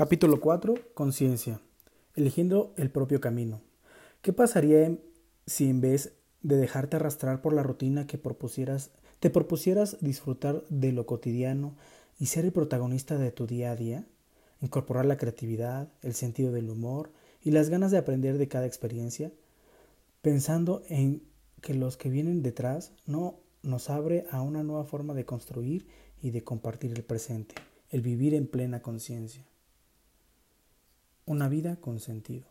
Capítulo 4. Conciencia. Eligiendo el propio camino. ¿Qué pasaría si en vez de dejarte arrastrar por la rutina que propusieras, te propusieras disfrutar de lo cotidiano y ser el protagonista de tu día a día? Incorporar la creatividad, el sentido del humor y las ganas de aprender de cada experiencia, pensando en que los que vienen detrás no nos abre a una nueva forma de construir y de compartir el presente, el vivir en plena conciencia. Una vida con sentido.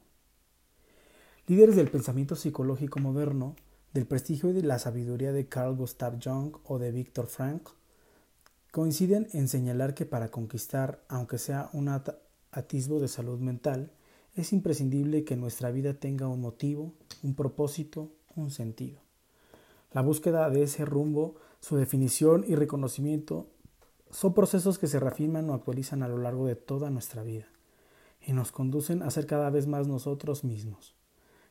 Líderes del pensamiento psicológico moderno, del prestigio y de la sabiduría de Carl Gustav Jung o de Viktor Frankl, coinciden en señalar que para conquistar, aunque sea un atisbo de salud mental, es imprescindible que nuestra vida tenga un motivo, un propósito, un sentido. La búsqueda de ese rumbo, su definición y reconocimiento son procesos que se reafirman o actualizan a lo largo de toda nuestra vida y nos conducen a ser cada vez más nosotros mismos.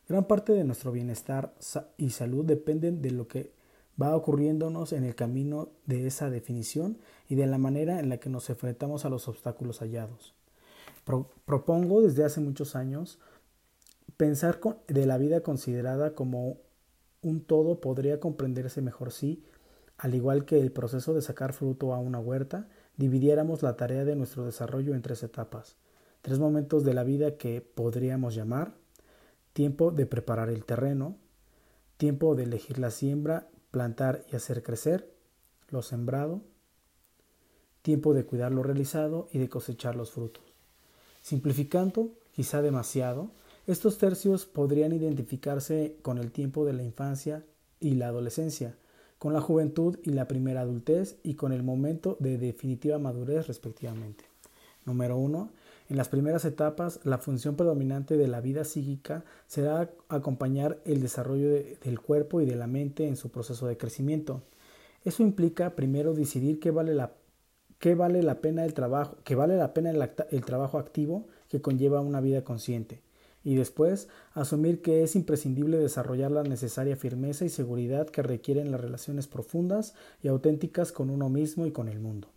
Gran parte de nuestro bienestar y salud dependen de lo que va ocurriéndonos en el camino de esa definición y de la manera en la que nos enfrentamos a los obstáculos hallados. propongo desde hace muchos años pensar de la vida considerada como un todo podría comprenderse mejor si, al igual que el proceso de sacar fruto a una huerta, dividiéramos la tarea de nuestro desarrollo en tres etapas tres momentos de la vida que podríamos llamar tiempo de preparar el terreno, tiempo de elegir la siembra, plantar y hacer crecer, lo sembrado, tiempo de cuidar lo realizado y de cosechar los frutos. Simplificando, quizá demasiado, estos tercios podrían identificarse con el tiempo de la infancia y la adolescencia, con la juventud y la primera adultez y con el momento de definitiva madurez respectivamente. Número 1. En las primeras etapas, la función predominante de la vida psíquica será acompañar el desarrollo del cuerpo y de la mente en su proceso de crecimiento. Eso implica primero decidir qué vale la, vale la pena el trabajo, que vale la pena el trabajo activo que conlleva una vida consciente y después asumir que es imprescindible desarrollar la necesaria firmeza y seguridad que requieren las relaciones profundas y auténticas con uno mismo y con el mundo.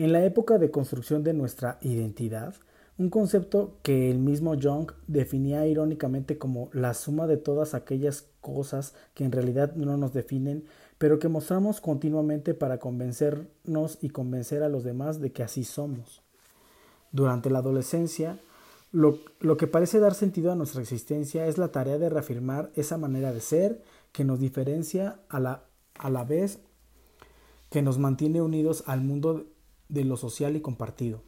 En la época de construcción de nuestra identidad, un concepto que el mismo Jung definía irónicamente como la suma de todas aquellas cosas que en realidad no nos definen, pero que mostramos continuamente para convencernos y convencer a los demás de que así somos. Durante la adolescencia, lo, que parece dar sentido a nuestra existencia es la tarea de reafirmar esa manera de ser que nos diferencia a la, a la vez que nos mantiene unidos al mundo de lo social y compartido.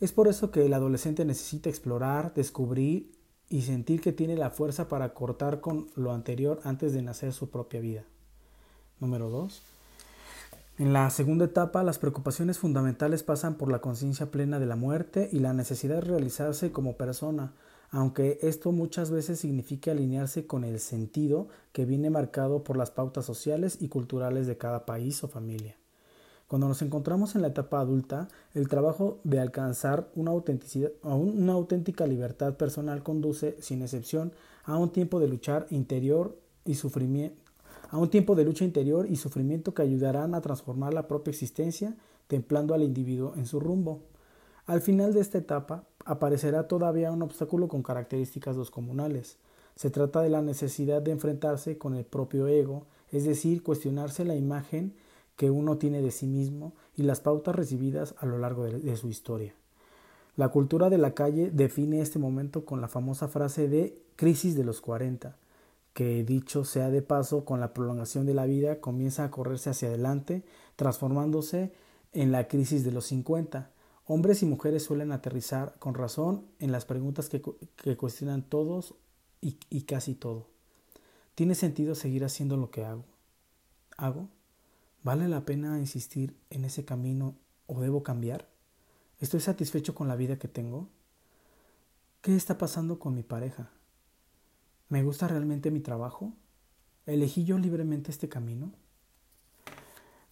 Es por eso que el adolescente necesita explorar, descubrir y sentir que tiene la fuerza para cortar con lo anterior antes de nacer su propia vida. Número 2. En la segunda etapa, las preocupaciones fundamentales pasan por la conciencia plena de la muerte y la necesidad de realizarse como persona, aunque esto muchas veces significa alinearse con el sentido que viene marcado por las pautas sociales y culturales de cada país o familia. Cuando nos encontramos en la etapa adulta, el trabajo de alcanzar una, auténtica libertad personal conduce, sin excepción, a un tiempo de luchar interior y sufrimiento, a un tiempo de lucha interior y sufrimiento que ayudarán a transformar la propia existencia, templando al individuo en su rumbo. Al final de esta etapa aparecerá todavía un obstáculo con características descomunales. Se trata de la necesidad de enfrentarse con el propio ego, es decir, cuestionarse la imagen que uno tiene de sí mismo y las pautas recibidas a lo largo de, su historia. La cultura de la calle define este momento con la famosa frase de crisis de los 40, que dicho sea de paso, con la prolongación de la vida comienza a correrse hacia adelante, transformándose en la crisis de los 50. Hombres y mujeres suelen aterrizar con razón en las preguntas que, cuestionan todos y casi todo. ¿Tiene sentido seguir haciendo lo que hago? ¿Hago? ¿Vale la pena insistir en ese camino o debo cambiar? ¿Estoy satisfecho con la vida que tengo? ¿Qué está pasando con mi pareja? ¿Me gusta realmente mi trabajo? ¿Elegí yo libremente este camino?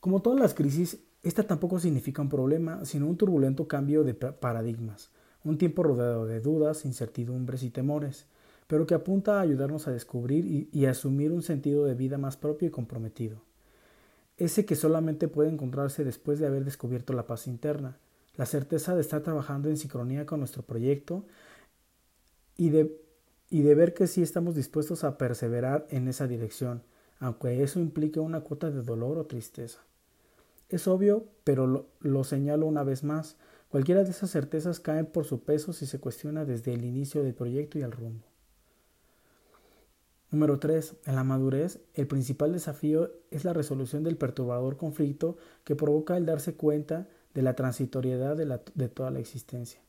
Como todas las crisis, esta tampoco significa un problema, sino un turbulento cambio de paradigmas, un tiempo rodeado de dudas, incertidumbres y temores, pero que apunta a ayudarnos a descubrir y, y asumir un sentido de vida más propio y comprometido ese que solamente puede encontrarse después de haber descubierto la paz interna, la certeza de estar trabajando en sincronía con nuestro proyecto y de, y de ver que sí estamos dispuestos a perseverar en esa dirección, aunque eso implique una cuota de dolor o tristeza. Es obvio, pero lo, lo señalo una vez más, cualquiera de esas certezas caen por su peso si se cuestiona desde el inicio del proyecto y el rumbo. Número 3. En la madurez, el principal desafío es la resolución del perturbador conflicto que provoca el darse cuenta de la transitoriedad de, de toda la existencia.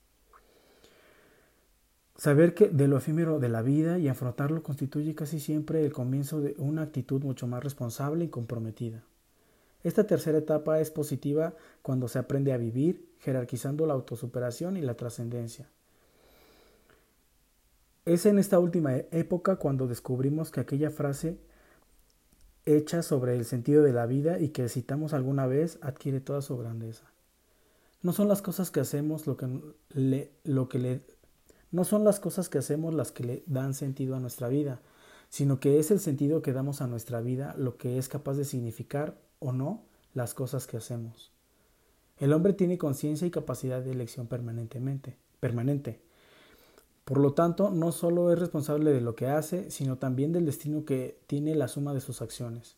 Saber que de lo efímero de la vida y afrontarlo constituye casi siempre el comienzo de una actitud mucho más responsable y comprometida. Esta tercera etapa es positiva cuando se aprende a vivir, jerarquizando la autosuperación y la trascendencia. Es en esta última época cuando descubrimos que aquella frase hecha sobre el sentido de la vida y que citamos alguna vez adquiere toda su grandeza. No son las cosas que hacemos lo que le, lo que le no son las cosas que hacemos las que le dan sentido a nuestra vida, sino que es el sentido que damos a nuestra vida lo que es capaz de significar o no las cosas que hacemos. El hombre tiene conciencia y capacidad de elección permanentemente, permanente. Por lo tanto, no solo es responsable de lo que hace, sino también del destino que tiene la suma de sus acciones.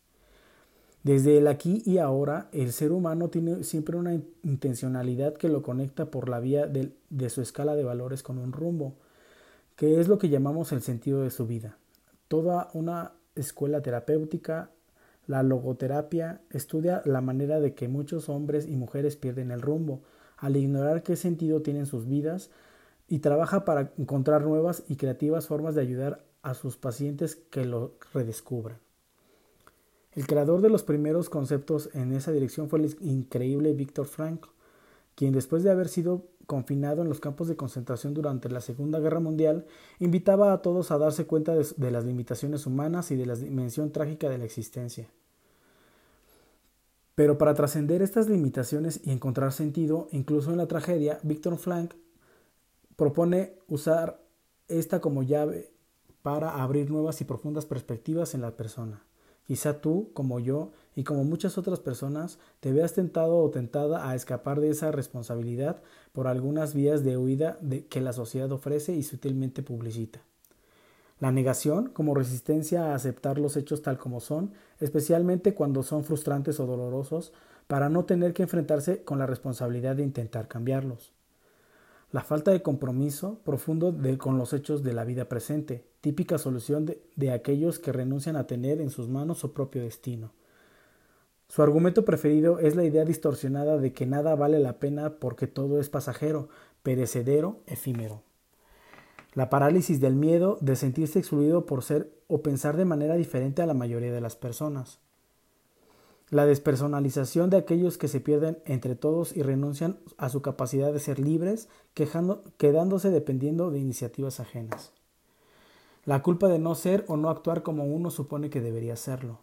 Desde el aquí y ahora, el ser humano tiene siempre una intencionalidad que lo conecta por la vía de, su escala de valores con un rumbo, que es lo que llamamos el sentido de su vida. Toda una escuela terapéutica, la logoterapia, estudia la manera de que muchos hombres y mujeres pierden el rumbo, al ignorar qué sentido tienen sus vidas, y trabaja para encontrar nuevas y creativas formas de ayudar a sus pacientes que lo redescubran. El creador de los primeros conceptos en esa dirección fue el increíble Víctor Frankl, quien después de haber sido confinado en los campos de concentración durante la Segunda Guerra Mundial, invitaba a todos a darse cuenta de, las limitaciones humanas y de la dimensión trágica de la existencia. Pero para trascender estas limitaciones y encontrar sentido, incluso en la tragedia, Víctor Frankl propone usar esta como llave para abrir nuevas y profundas perspectivas en la persona. Quizá tú, como yo y como muchas otras personas, te veas tentado o tentada a escapar de esa responsabilidad por algunas vías de huida que la sociedad ofrece y sutilmente publicita. La negación como resistencia a aceptar los hechos tal como son, especialmente cuando son frustrantes o dolorosos, para no tener que enfrentarse con la responsabilidad de intentar cambiarlos. La falta de compromiso profundo con los hechos de la vida presente, típica solución de, de aquellos que renuncian a tener en sus manos su propio destino. Su argumento preferido es la idea distorsionada de que nada vale la pena porque todo es pasajero, perecedero, efímero. La parálisis del miedo de sentirse excluido por ser o pensar de manera diferente a la mayoría de las personas la despersonalización de aquellos que se pierden entre todos y renuncian a su capacidad de ser libres, quedándose dependiendo de iniciativas ajenas. La culpa de no ser o no actuar como uno supone que debería serlo.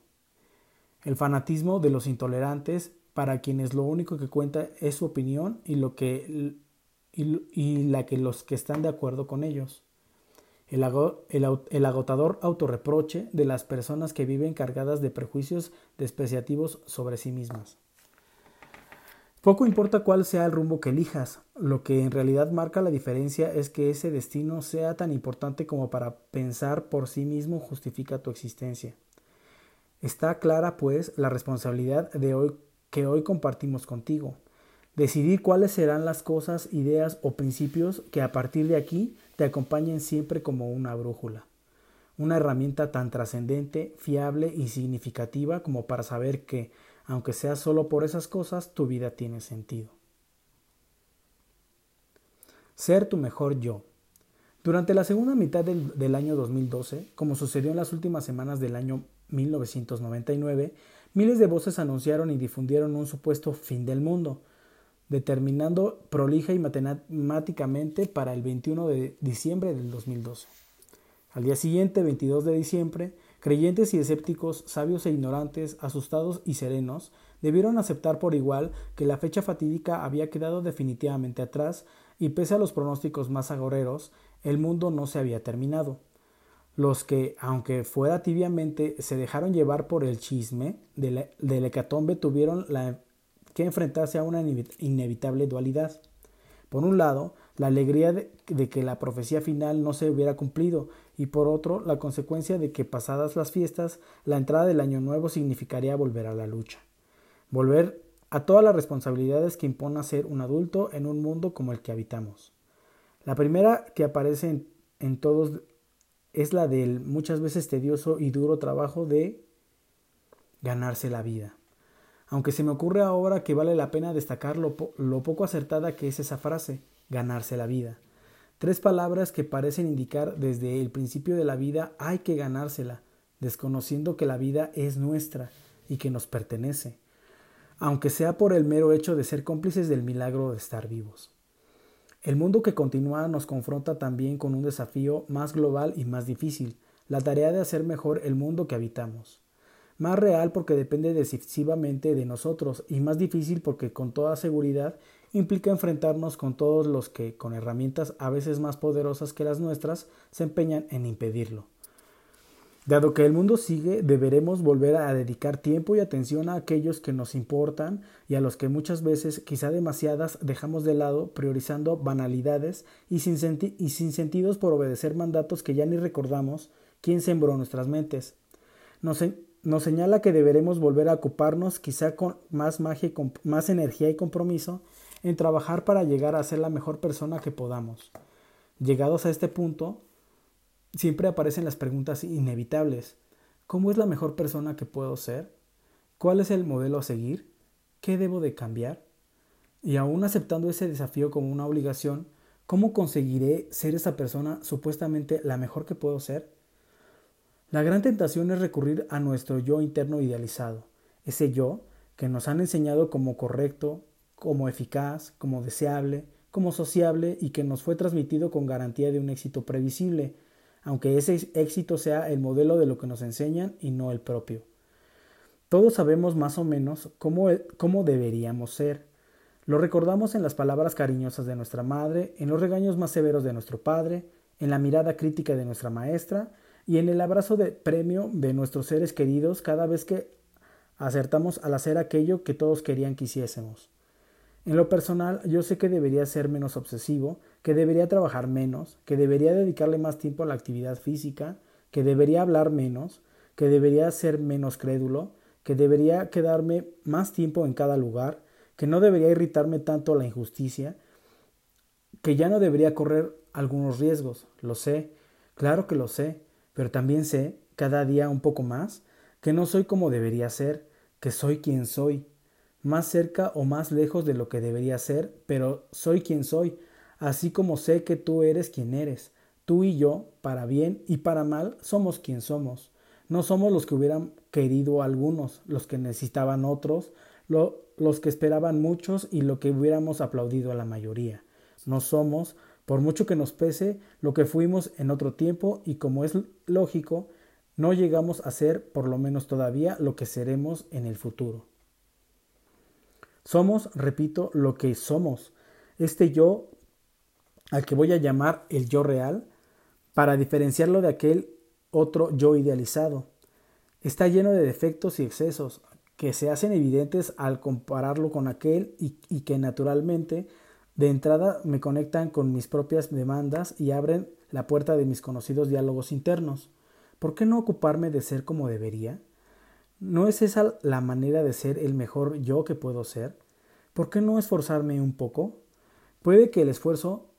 El fanatismo de los intolerantes, para quienes lo único que cuenta es su opinión y, lo que, y la que los que están de acuerdo con ellos el, agotador autorreproche de las personas que viven cargadas de prejuicios despreciativos sobre sí mismas. Poco importa cuál sea el rumbo que elijas, lo que en realidad marca la diferencia es que ese destino sea tan importante como para pensar por sí mismo justifica tu existencia. Está clara, pues, la responsabilidad de hoy que hoy compartimos contigo. Decidir cuáles serán las cosas, ideas o principios que a partir de aquí te acompañen siempre como una brújula. Una herramienta tan trascendente, fiable y significativa como para saber que, aunque sea solo por esas cosas, tu vida tiene sentido. Ser tu mejor yo. Durante la segunda mitad del, del, año 2012, como sucedió en las últimas semanas del año 1999, miles de voces anunciaron y difundieron un supuesto fin del mundo, determinando prolija y matemáticamente para el 21 de diciembre del 2012. Al día siguiente, 22 de diciembre, creyentes y escépticos, sabios e ignorantes, asustados y serenos, debieron aceptar por igual que la fecha fatídica había quedado definitivamente atrás y pese a los pronósticos más agoreros, el mundo no se había terminado. Los que, aunque fuera tibiamente, se dejaron llevar por el chisme del, hecatombe tuvieron la que enfrentarse a una inevitable dualidad. Por un lado, la alegría de, que la profecía final no se hubiera cumplido, y por otro, la consecuencia de que pasadas las fiestas, la entrada del año nuevo significaría volver a la lucha. Volver a todas las responsabilidades que impone ser un adulto en un mundo como el que habitamos. La primera que aparece en, en todos es la del muchas veces tedioso y duro trabajo de ganarse la vida. Aunque se me ocurre ahora que vale la pena destacar lo, poco acertada que es esa frase, ganarse la vida. Tres palabras que parecen indicar desde el principio de la vida hay que ganársela, desconociendo que la vida es nuestra y que nos pertenece, aunque sea por el mero hecho de ser cómplices del milagro de estar vivos. El mundo que continúa nos confronta también con un desafío más global y más difícil, la tarea de hacer mejor el mundo que habitamos más real porque depende decisivamente de nosotros y más difícil porque con toda seguridad implica enfrentarnos con todos los que, con herramientas a veces más poderosas que las nuestras, se empeñan en impedirlo. Dado que el mundo sigue, deberemos volver a dedicar tiempo y atención a aquellos que nos importan y a los que muchas veces, quizá demasiadas, dejamos de lado, priorizando banalidades y sin, y sin sentidos por obedecer mandatos que ya ni recordamos quién sembró nuestras mentes. Nos, nos señala que deberemos volver a ocuparnos, quizá con más magia con más energía y compromiso, en trabajar para llegar a ser la mejor persona que podamos. Llegados a este punto, siempre aparecen las preguntas inevitables. ¿Cómo es la mejor persona que puedo ser? ¿Cuál es el modelo a seguir? ¿Qué debo de cambiar? Y aún aceptando ese desafío como una obligación, ¿cómo conseguiré ser esa persona supuestamente la mejor que puedo ser? La gran tentación es recurrir a nuestro yo interno idealizado, ese yo que nos han enseñado como correcto, como eficaz, como deseable, como sociable y que nos fue transmitido con garantía de un éxito previsible, aunque ese éxito sea el modelo de lo que nos enseñan y no el propio. Todos sabemos más o menos cómo, cómo deberíamos ser. Lo recordamos en las palabras cariñosas de nuestra madre, en los regaños más severos de nuestro padre, en la mirada crítica de nuestra maestra, y en el abrazo de premio de nuestros seres queridos cada vez que acertamos al hacer aquello que todos querían que hiciésemos. En lo personal, yo sé que debería ser menos obsesivo, que debería trabajar menos, que debería dedicarle más tiempo a la actividad física, que debería hablar menos, que debería ser menos crédulo, que debería quedarme más tiempo en cada lugar, que no debería irritarme tanto la injusticia, que ya no debería correr algunos riesgos, lo sé, claro que lo sé, pero también sé, cada día un poco más, que no soy como debería ser, que soy quien soy, más cerca o más lejos de lo que debería ser, pero soy quien soy, así como sé que tú eres quien eres. Tú y yo, para bien y para mal, somos quien somos. No somos los que hubieran querido algunos, los que necesitaban otros, los que esperaban muchos y lo que hubiéramos aplaudido a la mayoría. No somos por mucho que nos pese lo que fuimos en otro tiempo y como es lógico, no llegamos a ser por lo menos todavía lo que seremos en el futuro. Somos, repito, lo que somos. Este yo, al que voy a llamar el yo real, para diferenciarlo de aquel otro yo idealizado. Está lleno de defectos y excesos que se hacen evidentes al compararlo con aquel y, y que naturalmente de entrada me conectan con mis propias demandas y abren la puerta de mis conocidos diálogos internos. ¿Por qué no ocuparme de ser como debería? ¿No es esa la manera de ser el mejor yo que puedo ser? ¿Por qué no esforzarme un poco? Puede que el esfuerzo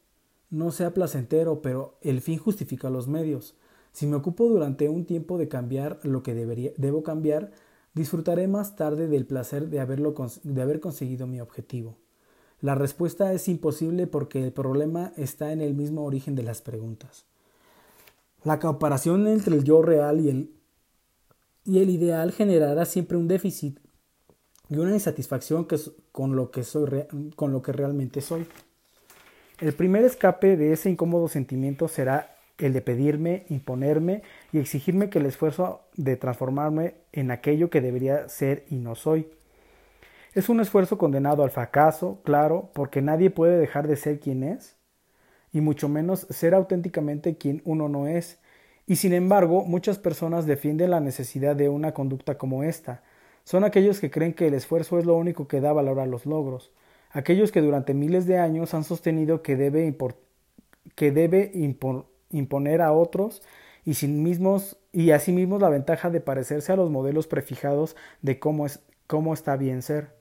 no sea placentero, pero el fin justifica los medios. Si me ocupo durante un tiempo de cambiar lo que debo cambiar, disfrutaré más tarde del placer de haber conseguido mi objetivo. La respuesta es imposible porque el problema está en el mismo origen de las preguntas. La comparación entre el yo real y el, y el ideal generará siempre un déficit y una insatisfacción con, lo que soy, con lo que realmente soy. El primer escape de ese incómodo sentimiento será el de pedirme, imponerme y exigirme que el esfuerzo de transformarme en aquello que debería ser y no soy. Es un esfuerzo condenado al fracaso, claro, porque nadie puede dejar de ser quien es, y mucho menos ser auténticamente quien uno no es. Y sin embargo, muchas personas defienden la necesidad de una conducta como esta. Son aquellos que creen que el esfuerzo es lo único que da valor a los logros. aquellos que durante miles de años han sostenido que debe, que debe imponer a otros y, sin mismos, y asimismo la ventaja de parecerse a los modelos prefijados de cómo, es, cómo está bien ser.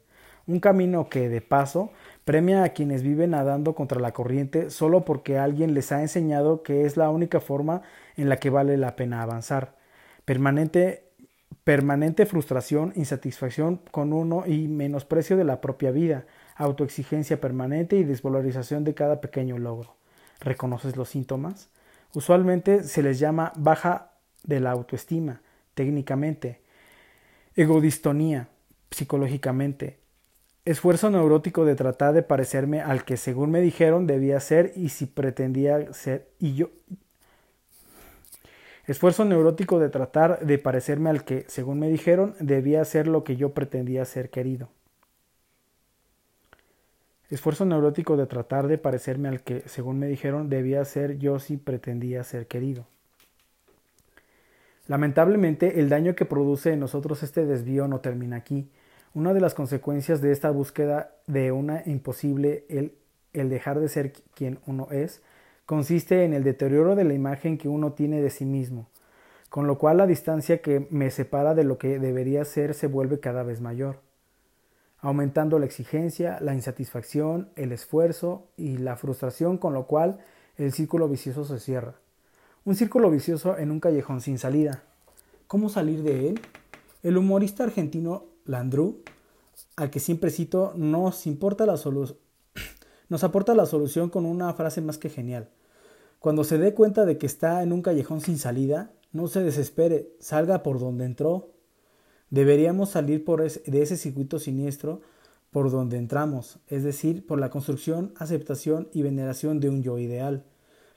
Un camino que, de paso, premia a quienes viven nadando contra la corriente solo porque alguien les ha enseñado que es la única forma en la que vale la pena avanzar. Permanente, permanente frustración, insatisfacción con uno y menosprecio de la propia vida, autoexigencia permanente y desvalorización de cada pequeño logro. ¿Reconoces los síntomas? Usualmente se les llama baja de la autoestima, técnicamente, egodistonía, psicológicamente, esfuerzo neurótico de tratar de parecerme al que según me dijeron debía ser y si pretendía ser y yo esfuerzo neurótico de tratar de parecerme al que según me dijeron debía ser lo que yo pretendía ser querido esfuerzo neurótico de tratar de parecerme al que, según me dijeron, debía ser yo si pretendía ser querido. Lamentablemente, el daño que produce en nosotros este desvío no termina aquí. Una de las consecuencias de esta búsqueda de una imposible, el, el dejar de ser quien uno es, consiste en el deterioro de la imagen que uno tiene de sí mismo, con lo cual la distancia que me separa de lo que debería ser se vuelve cada vez mayor aumentando la exigencia, la insatisfacción, el esfuerzo y la frustración, con lo cual el círculo vicioso se cierra. Un círculo vicioso en un callejón sin salida. ¿Cómo salir de él? El humorista argentino Landru, al que siempre cito, nos, importa la nos aporta la solución con una frase más que genial. Cuando se dé cuenta de que está en un callejón sin salida, no se desespere, salga por donde entró, Deberíamos salir por de ese circuito siniestro por donde entramos, es decir, por la construcción, aceptación y veneración de un yo ideal.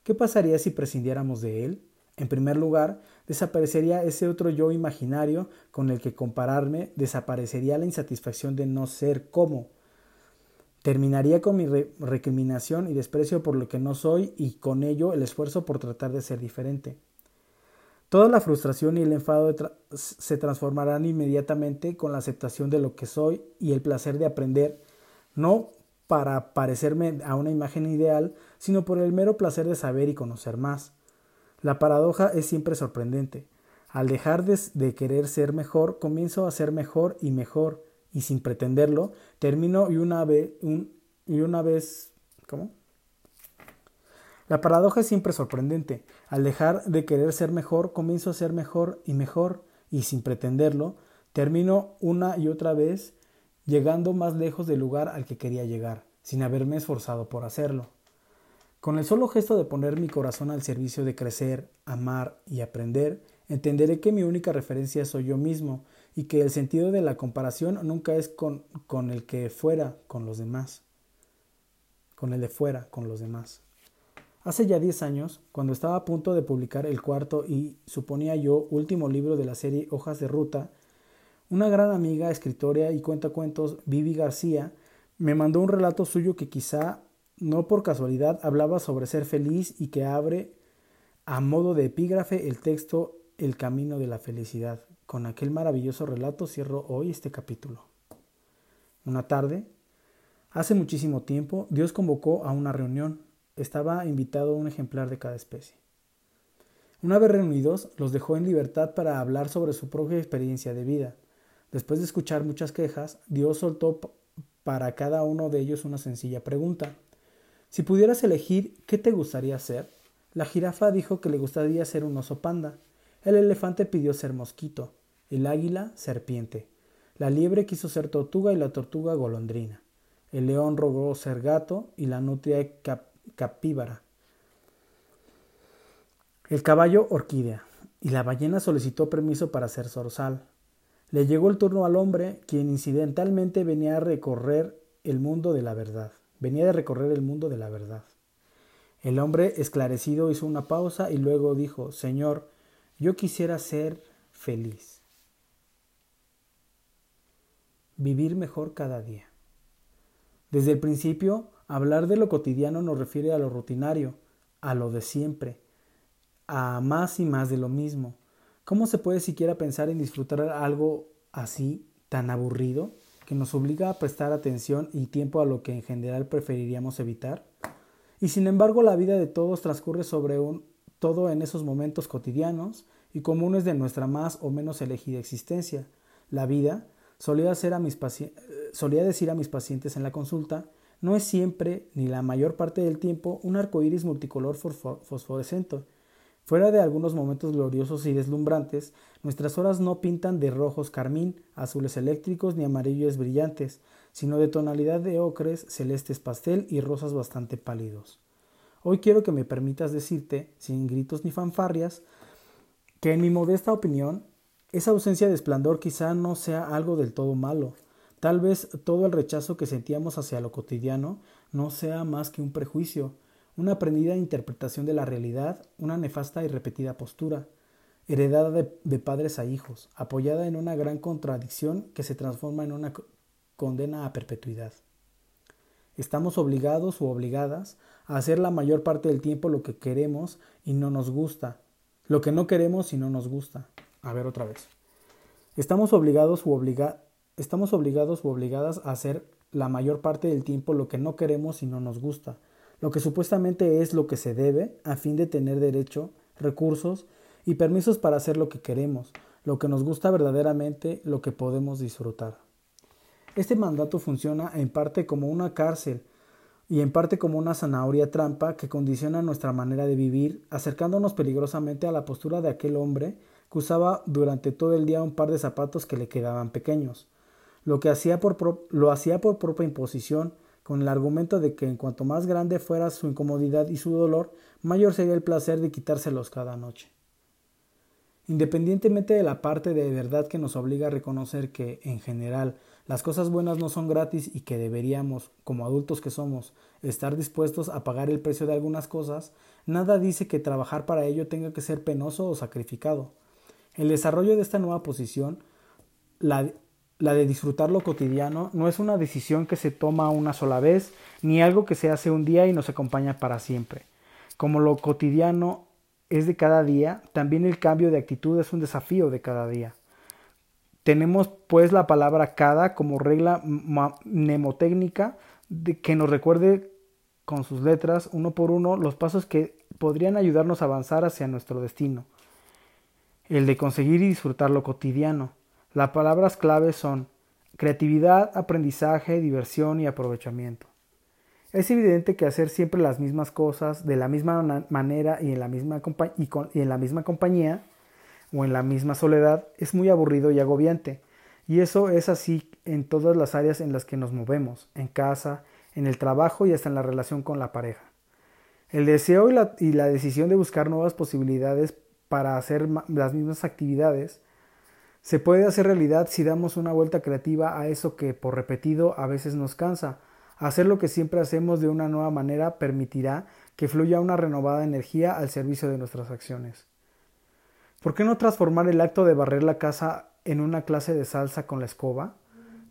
¿Qué pasaría si prescindiéramos de él? En primer lugar, desaparecería ese otro yo imaginario con el que compararme, desaparecería la insatisfacción de no ser como. Terminaría con mi recriminación y desprecio por lo que no soy y con ello el esfuerzo por tratar de ser diferente. Toda la frustración y el enfado se transformarán inmediatamente con la aceptación de lo que soy y el placer de aprender, no para parecerme a una imagen ideal, sino por el mero placer de saber y conocer más. La paradoja es siempre sorprendente. Al dejar de, querer ser mejor, comienzo a ser mejor y mejor, y sin pretenderlo, termino y una vez, y una vez, ¿cómo? La paradoja es siempre sorprendente. Al dejar de querer ser mejor, comienzo a ser mejor y mejor, y sin pretenderlo, termino una y otra vez llegando más lejos del lugar al que quería llegar, sin haberme esforzado por hacerlo. Con el solo gesto de poner mi corazón al servicio de crecer, amar y aprender, entenderé que mi única referencia soy yo mismo y que el sentido de la comparación nunca es con, con el que fuera con los demás, con el de fuera con los demás. Hace ya 10 años, cuando estaba a punto de publicar el cuarto y, suponía yo, último libro de la serie Hojas de Ruta, una gran amiga, escritora y cuentacuentos, Vivi García, me mandó un relato suyo que quizá, no por casualidad, hablaba sobre ser feliz y que abre, a modo de epígrafe, el texto El camino de la felicidad. Con aquel maravilloso relato cierro hoy este capítulo. Una tarde, hace muchísimo tiempo, Dios convocó a una reunión estaba invitado un ejemplar de cada especie. Una vez reunidos, los dejó en libertad para hablar sobre su propia experiencia de vida. Después de escuchar muchas quejas, Dios soltó para cada uno de ellos una sencilla pregunta. Si pudieras elegir, ¿qué te gustaría ser? La jirafa dijo que le gustaría ser un oso panda. El elefante pidió ser mosquito. El águila, serpiente. La liebre quiso ser tortuga y la tortuga golondrina. El león rogó ser gato y la nutria cap capíbara. El caballo orquídea, y la ballena solicitó permiso para ser zorzal. Le llegó el turno al hombre, quien incidentalmente venía a recorrer el mundo de la verdad. Venía de recorrer el mundo de la verdad. El hombre esclarecido hizo una pausa y luego dijo, Señor, yo quisiera ser feliz. Vivir mejor cada día. Desde el principio Hablar de lo cotidiano nos refiere a lo rutinario, a lo de siempre, a más y más de lo mismo. ¿Cómo se puede siquiera pensar en disfrutar algo así, tan aburrido, que nos obliga a prestar atención y tiempo a lo que en general preferiríamos evitar? Y sin embargo la vida de todos transcurre sobre un todo en esos momentos cotidianos y comunes de nuestra más o menos elegida existencia. La vida, solía, mis solía decir a mis pacientes en la consulta, no es siempre, ni la mayor parte del tiempo, un arco iris multicolor fosforescente. Fuera de algunos momentos gloriosos y deslumbrantes, nuestras horas no pintan de rojos carmín, azules eléctricos ni amarillos brillantes, sino de tonalidad de ocres, celestes pastel y rosas bastante pálidos. Hoy quiero que me permitas decirte, sin gritos ni fanfarrias, que en mi modesta opinión, esa ausencia de esplendor quizá no sea algo del todo malo. Tal vez todo el rechazo que sentíamos hacia lo cotidiano no sea más que un prejuicio, una aprendida interpretación de la realidad, una nefasta y repetida postura, heredada de, padres a hijos, apoyada en una gran contradicción que se transforma en una condena a perpetuidad. Estamos obligados u obligadas a hacer la mayor parte del tiempo lo que queremos y no nos gusta, lo que no queremos y no nos gusta. A ver otra vez. Estamos obligados u obliga estamos obligados u obligadas a hacer la mayor parte del tiempo lo que no queremos y no nos gusta, lo que supuestamente es lo que se debe a fin de tener derecho, recursos y permisos para hacer lo que queremos, lo que nos gusta verdaderamente, lo que podemos disfrutar. Este mandato funciona en parte como una cárcel y en parte como una zanahoria trampa que condiciona nuestra manera de vivir, acercándonos peligrosamente a la postura de aquel hombre que usaba durante todo el día un par de zapatos que le quedaban pequeños, lo que hacía por lo hacía por propia imposición, con el argumento de que en cuanto más grande fuera su incomodidad y su dolor, mayor sería el placer de quitárselos cada noche. Independientemente de la parte de verdad que nos obliga a reconocer que, en general, las cosas buenas no son gratis y que deberíamos, como adultos que somos, estar dispuestos a pagar el precio de algunas cosas, nada dice que trabajar para ello tenga que ser penoso o sacrificado. El desarrollo de esta nueva posición, la, la de disfrutar lo cotidiano, no es una decisión que se toma una sola vez, ni algo que se hace un día y nos acompaña para siempre. Como lo cotidiano es de cada día, también el cambio de actitud es un desafío de cada día. Tenemos pues la palabra cada como regla mnemotécnica que nos recuerde con sus letras uno por uno los pasos que podrían ayudarnos a avanzar hacia nuestro destino. El de conseguir y disfrutar lo cotidiano. Las palabras claves son creatividad, aprendizaje, diversión y aprovechamiento. Es evidente que hacer siempre las mismas cosas de la misma manera y en la misma, y en la misma compañía o en la misma soledad es muy aburrido y agobiante. Y eso es así en todas las áreas en las que nos movemos, en casa, en el trabajo y hasta en la relación con la pareja. El deseo y la, y la decisión de buscar nuevas posibilidades para hacer las mismas actividades se puede hacer realidad si damos una vuelta creativa a eso que por repetido a veces nos cansa. Hacer lo que siempre hacemos de una nueva manera permitirá que fluya una renovada energía al servicio de nuestras acciones. ¿Por qué no transformar el acto de barrer la casa en una clase de salsa con la escoba?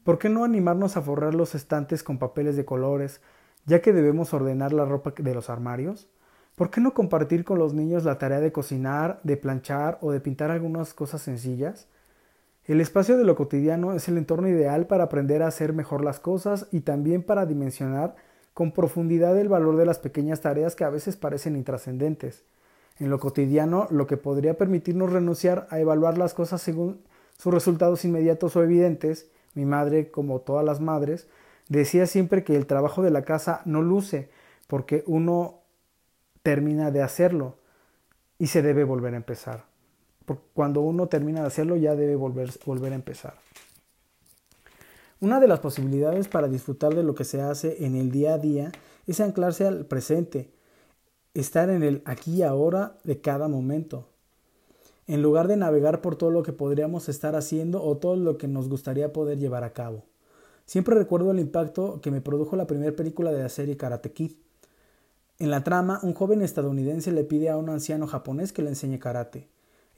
¿Por qué no animarnos a forrar los estantes con papeles de colores, ya que debemos ordenar la ropa de los armarios? ¿Por qué no compartir con los niños la tarea de cocinar, de planchar o de pintar algunas cosas sencillas? El espacio de lo cotidiano es el entorno ideal para aprender a hacer mejor las cosas y también para dimensionar con profundidad el valor de las pequeñas tareas que a veces parecen intrascendentes en lo cotidiano, lo que podría permitirnos renunciar a evaluar las cosas según sus resultados inmediatos o evidentes. Mi madre, como todas las madres, decía siempre que el trabajo de la casa no luce porque uno termina de hacerlo y se debe volver a empezar. Cuando uno termina de hacerlo ya debe volver, volver a empezar. Una de las posibilidades para disfrutar de lo que se hace en el día a día es anclarse al presente, estar en el aquí y ahora de cada momento, en lugar de navegar por todo lo que podríamos estar haciendo o todo lo que nos gustaría poder llevar a cabo. Siempre recuerdo el impacto que me produjo la primera película de la serie Karate Kid. En la trama, un joven estadounidense le pide a un anciano japonés que le enseñe karate.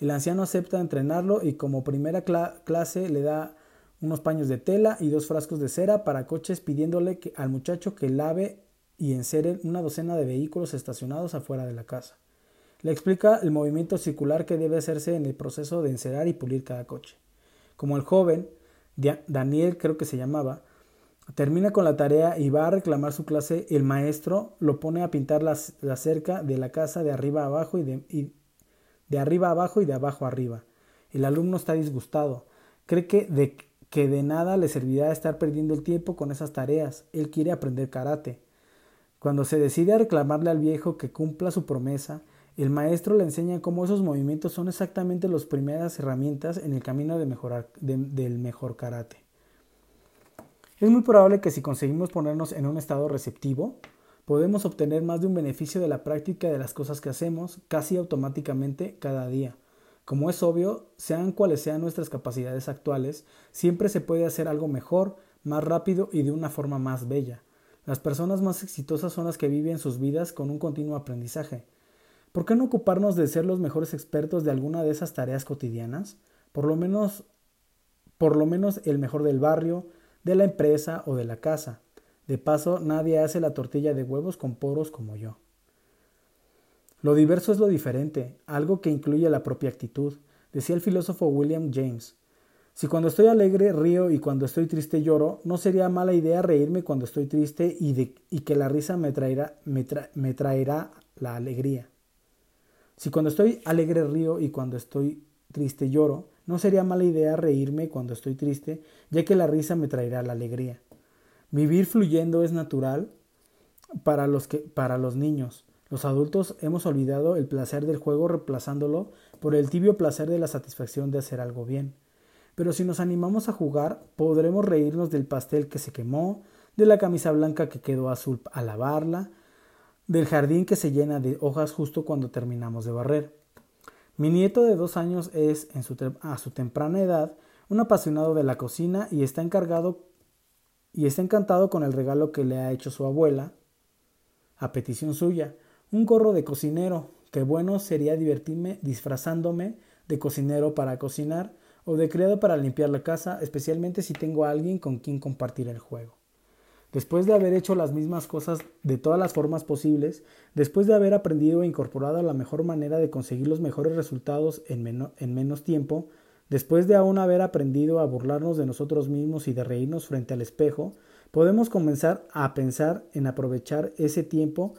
El anciano acepta entrenarlo y como primera clase le da unos paños de tela y dos frascos de cera para coches pidiéndole al muchacho que lave y enceren una docena de vehículos estacionados afuera de la casa. Le explica el movimiento circular que debe hacerse en el proceso de encerar y pulir cada coche. Como el joven Daniel creo que se llamaba, termina con la tarea y va a reclamar su clase, el maestro lo pone a pintar la, cerca de la casa de arriba abajo y de, de arriba abajo y de abajo arriba. El alumno está disgustado. Cree que de, que de nada le servirá estar perdiendo el tiempo con esas tareas. Él quiere aprender karate. Cuando se decide a reclamarle al viejo que cumpla su promesa, el maestro le enseña cómo esos movimientos son exactamente las primeras herramientas en el camino de mejorar, del mejor karate. Es muy probable que si conseguimos ponernos en un estado receptivo, podemos obtener más de un beneficio de la práctica de las cosas que hacemos casi automáticamente cada día. Como es obvio, sean cuales sean nuestras capacidades actuales, siempre se puede hacer algo mejor, más rápido y de una forma más bella. Las personas más exitosas son las que viven sus vidas con un continuo aprendizaje. ¿Por qué no ocuparnos de ser los mejores expertos de alguna de esas tareas cotidianas? Por lo menos por lo menos el mejor del barrio, de la empresa o de la casa. De paso, nadie hace la tortilla de huevos con poros como yo. Lo diverso es lo diferente, algo que incluye la propia actitud, decía el filósofo William James. Si cuando estoy alegre río y cuando estoy triste lloro, no sería mala idea reírme cuando estoy triste y, que la risa me traerá la alegría. Si cuando estoy alegre río y cuando estoy triste lloro, no sería mala idea reírme cuando estoy triste, ya que la risa me traerá la alegría. Vivir fluyendo es natural para los, que, para los niños. Los adultos hemos olvidado el placer del juego reemplazándolo por el tibio placer de la satisfacción de hacer algo bien. Pero si nos animamos a jugar, podremos reírnos del pastel que se quemó, de la camisa blanca que quedó azul al lavarla, del jardín que se llena de hojas justo cuando terminamos de barrer. Mi nieto de dos años es, en a su temprana edad, un apasionado de la cocina y está encargado y está encantado con el regalo que le ha hecho su abuela, a petición suya, un gorro de cocinero, que bueno sería divertirme disfrazándome de cocinero para cocinar o de criado para limpiar la casa, especialmente si tengo a alguien con quien compartir el juego. Después de haber hecho las mismas cosas de todas las formas posibles, después de haber aprendido e incorporado la mejor manera de conseguir los mejores resultados en, en menos tiempo, después de aún haber aprendido a burlarnos de nosotros mismos y de reírnos frente al espejo, podemos comenzar a pensar en aprovechar ese tiempo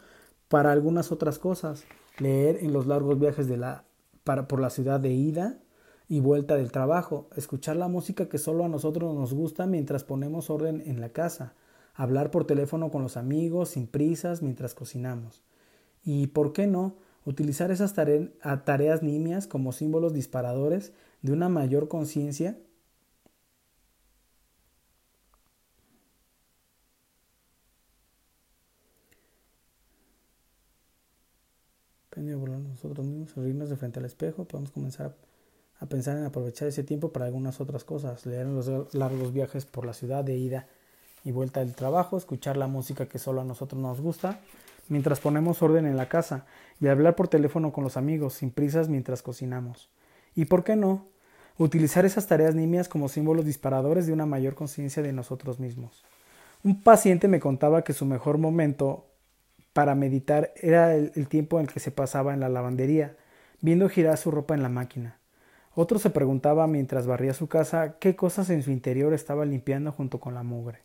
para algunas otras cosas, leer en los largos viajes de la, por la ciudad de ida y vuelta del trabajo, escuchar la música que solo a nosotros nos gusta mientras ponemos orden en la casa, hablar por teléfono con los amigos sin prisas mientras cocinamos. Y, ¿por qué no?, utilizar esas tareas nimias como símbolos disparadores de una mayor conciencia nosotros mismos, reírnos de frente al espejo, podemos comenzar a, pensar en aprovechar ese tiempo para algunas otras cosas, leer los largos viajes por la ciudad de ida y vuelta del trabajo, escuchar la música que solo a nosotros nos gusta, mientras ponemos orden en la casa, y hablar por teléfono con los amigos, sin prisas mientras cocinamos. ¿Y por qué no? Utilizar esas tareas nimias como símbolos disparadores de una mayor conciencia de nosotros mismos. Un paciente me contaba que su mejor momento para meditar era el, tiempo en el que se pasaba en la lavandería, viendo girar su ropa en la máquina. Otro se preguntaba mientras barría su casa qué cosas en su interior estaba limpiando junto con la mugre.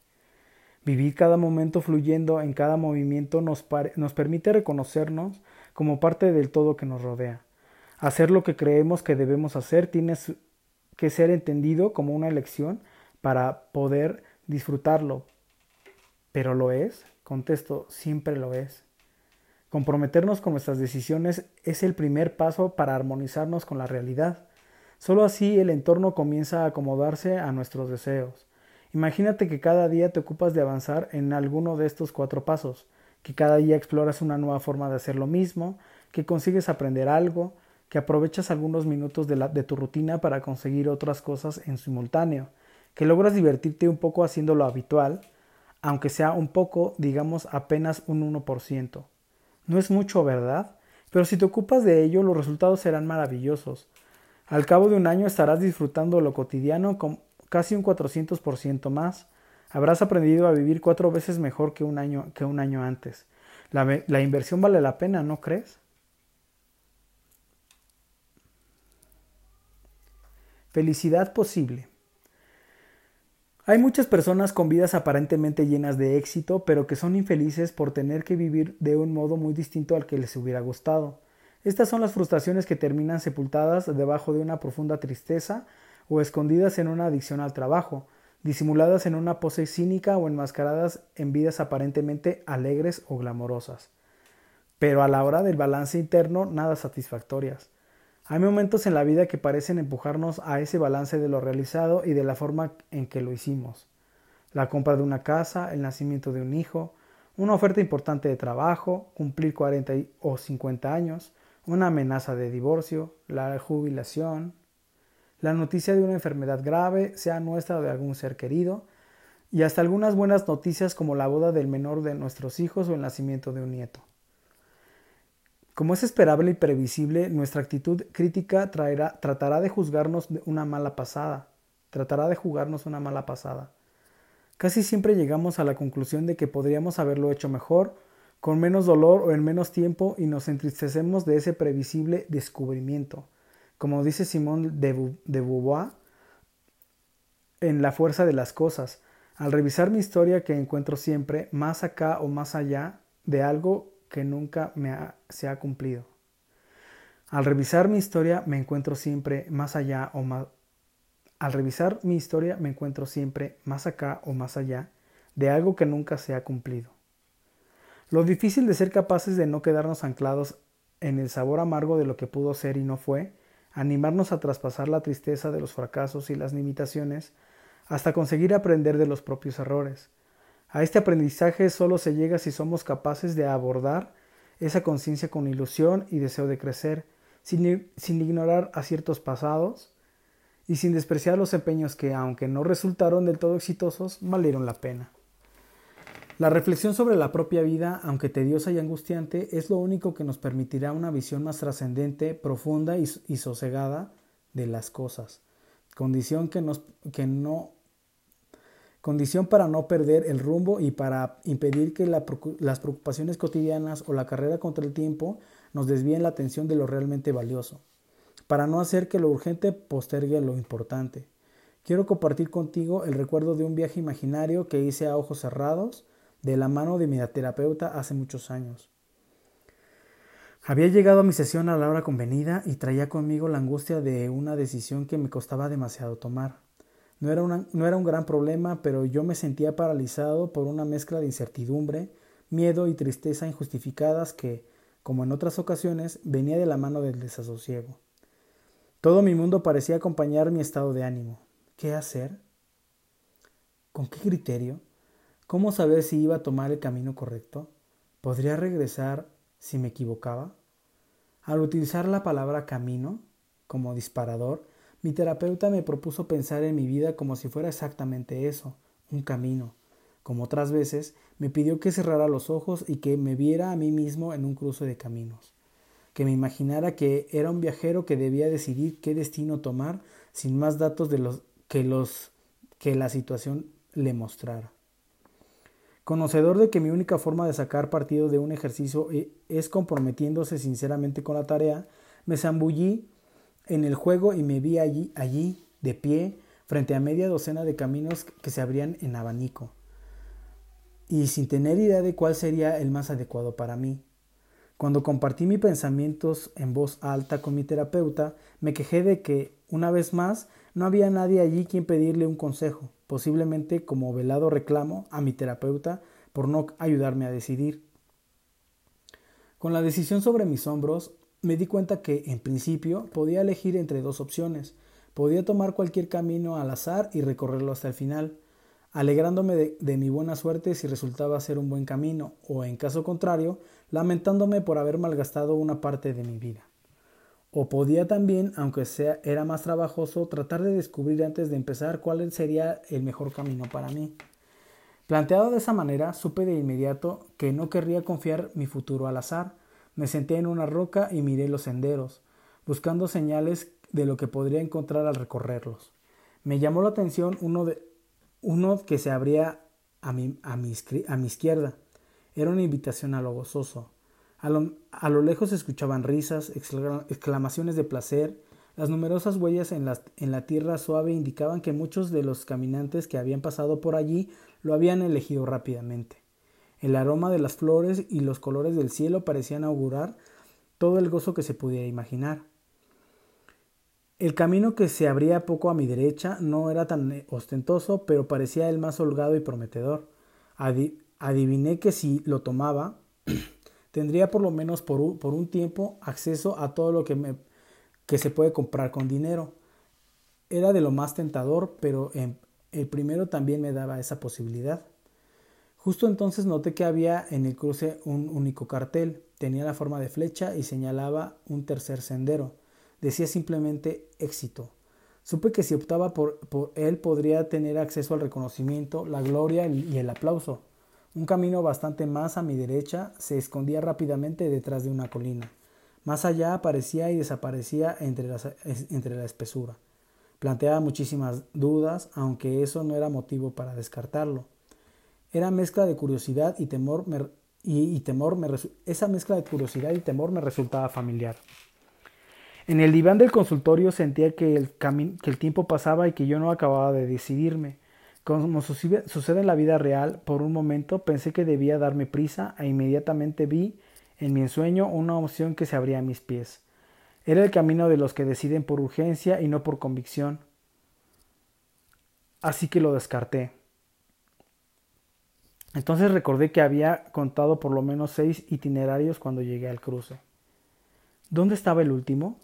Vivir cada momento fluyendo en cada movimiento nos, nos permite reconocernos como parte del todo que nos rodea. Hacer lo que creemos que debemos hacer tiene que ser entendido como una elección para poder disfrutarlo. ¿Pero lo es? Contesto, siempre lo es. Comprometernos con nuestras decisiones es el primer paso para armonizarnos con la realidad. Solo así el entorno comienza a acomodarse a nuestros deseos. Imagínate que cada día te ocupas de avanzar en alguno de estos cuatro pasos, que cada día exploras una nueva forma de hacer lo mismo, que consigues aprender algo, que aprovechas algunos minutos de, tu rutina para conseguir otras cosas en simultáneo, que logras divertirte un poco haciendo lo habitual, aunque sea un poco, digamos apenas un 1%. No es mucho, ¿verdad? Pero si te ocupas de ello, los resultados serán maravillosos. Al cabo de un año estarás disfrutando lo cotidiano casi un 400% más. Habrás aprendido a vivir cuatro veces mejor que un año, que un año antes. La inversión vale la pena, ¿no crees? Felicidad posible. Hay muchas personas con vidas aparentemente llenas de éxito, pero que son infelices por tener que vivir de un modo muy distinto al que les hubiera gustado. Estas son las frustraciones que terminan sepultadas debajo de una profunda tristeza o escondidas en una adicción al trabajo, disimuladas en una pose cínica o enmascaradas en vidas aparentemente alegres o glamorosas. Pero a la hora del balance interno, nada satisfactorias. Hay momentos en la vida que parecen empujarnos a ese balance de lo realizado y de la forma en que lo hicimos. La compra de una casa, el nacimiento de un hijo, una oferta importante de trabajo, cumplir 40 o 50 años, una amenaza de divorcio, la jubilación, la noticia de una enfermedad grave, sea nuestra o de algún ser querido, y hasta algunas buenas noticias como la boda del menor de nuestros hijos o el nacimiento de un nieto. Como es esperable y previsible, nuestra actitud crítica tratará de juzgarnos una mala pasada, tratará de jugarnos una mala pasada. Casi siempre llegamos a la conclusión de que podríamos haberlo hecho mejor, con menos dolor o en menos tiempo y nos entristecemos de ese previsible descubrimiento. Como dice Simón de, de Beauvoir en La fuerza de las cosas, al revisar mi historia que encuentro siempre más acá o más allá de algo que nunca me se ha cumplido. Al revisar mi historia me encuentro siempre más allá o más al revisar mi historia me encuentro siempre más acá o más allá de algo que nunca se ha cumplido. Lo difícil de ser capaces de no quedarnos anclados en el sabor amargo de lo que pudo ser y no fue, animarnos a traspasar la tristeza de los fracasos y las limitaciones, hasta conseguir aprender de los propios errores, a este aprendizaje solo se llega si somos capaces de abordar esa conciencia con ilusión y deseo de crecer, sin, sin, ignorar aciertos pasados y sin despreciar los empeños que, aunque no resultaron del todo exitosos, valieron la pena. La reflexión sobre la propia vida, aunque tediosa y angustiante, es lo único que nos permitirá una visión más trascendente, profunda y, y, sosegada de las cosas, condición que, nos, que no condición para no perder el rumbo y para impedir que las preocupaciones cotidianas o la carrera contra el tiempo nos desvíen la atención de lo realmente valioso, para no hacer que lo urgente postergue lo importante. Quiero compartir contigo el recuerdo de un viaje imaginario que hice a ojos cerrados de la mano de mi terapeuta hace muchos años. Había llegado a mi sesión a la hora convenida y traía conmigo la angustia de una decisión que me costaba demasiado tomar. No era, no era un gran problema, pero yo me sentía paralizado por una mezcla de incertidumbre, miedo y tristeza injustificadas que, como en otras ocasiones, venía de la mano del desasosiego. Todo mi mundo parecía acompañar mi estado de ánimo. ¿Qué hacer? ¿Con qué criterio? ¿Cómo saber si iba a tomar el camino correcto? ¿Podría regresar si me equivocaba? Al utilizar la palabra camino como disparador, mi terapeuta me propuso pensar en mi vida como si fuera exactamente eso, un camino. Como otras veces, me pidió que cerrara los ojos y que me viera a mí mismo en un cruce de caminos, que me imaginara que era un viajero que debía decidir qué destino tomar sin más datos de los que los que la situación le mostrara. Conocedor de que mi única forma de sacar partido de un ejercicio e, es comprometiéndose sinceramente con la tarea, me zambullí en el juego y me vi allí, allí, de pie, frente a media docena de caminos que se abrían en abanico, y sin tener idea de cuál sería el más adecuado para mí. Cuando compartí mis pensamientos en voz alta con mi terapeuta, me quejé de que, una vez más, no había nadie allí quien pedirle un consejo, posiblemente como velado reclamo a mi terapeuta por no ayudarme a decidir. Con la decisión sobre mis hombros, me di cuenta que, en principio, podía elegir entre dos opciones. Podía tomar cualquier camino al azar y recorrerlo hasta el final, alegrándome de, mi buena suerte si resultaba ser un buen camino, o en caso contrario, lamentándome por haber malgastado una parte de mi vida. O podía también, aunque sea era más trabajoso, tratar de descubrir antes de empezar cuál sería el mejor camino para mí. Planteado de esa manera, supe de inmediato que no querría confiar mi futuro al azar, me senté en una roca y miré los senderos, buscando señales de lo que podría encontrar al recorrerlos. Me llamó la atención uno, de, uno que se abría a mi, a, mi, a mi izquierda. Era una invitación a lo gozoso. A lo, a lo lejos se escuchaban risas, exclamaciones de placer, Las numerosas huellas en la, en la tierra suave indicaban que muchos de los caminantes que habían pasado por allí lo habían elegido rápidamente. El aroma de las flores y los colores del cielo parecían augurar todo el gozo que se pudiera imaginar. El camino que se abría poco a mi derecha no era tan ostentoso, pero parecía el más holgado y prometedor. adiviné que si lo tomaba, tendría por lo menos por un, tiempo acceso a todo lo que se puede comprar con dinero. Era de lo más tentador, pero el primero también me daba esa posibilidad. Justo entonces noté que había en el cruce un único cartel. Tenía la forma de flecha y señalaba un tercer sendero. Decía simplemente éxito. Supe que si optaba por, él podría tener acceso al reconocimiento, la gloria y el aplauso. Un camino bastante más a mi derecha se escondía rápidamente detrás de una colina. Más allá aparecía y desaparecía entre, entre la espesura. Planteaba muchísimas dudas, aunque eso no era motivo para descartarlo. Era mezcla de curiosidad y temor, y, temor me, esa mezcla de curiosidad y temor me resultaba familiar. En el diván del consultorio sentía que el, que el tiempo pasaba y que yo no acababa de decidirme. Como sucede en la vida real, por un momento pensé que debía darme prisa e inmediatamente vi en mi ensueño una opción que se abría a mis pies. Era el camino de los que deciden por urgencia y no por convicción. Así que lo descarté. Entonces recordé que había contado por lo menos seis itinerarios cuando llegué al cruce. ¿Dónde estaba el último?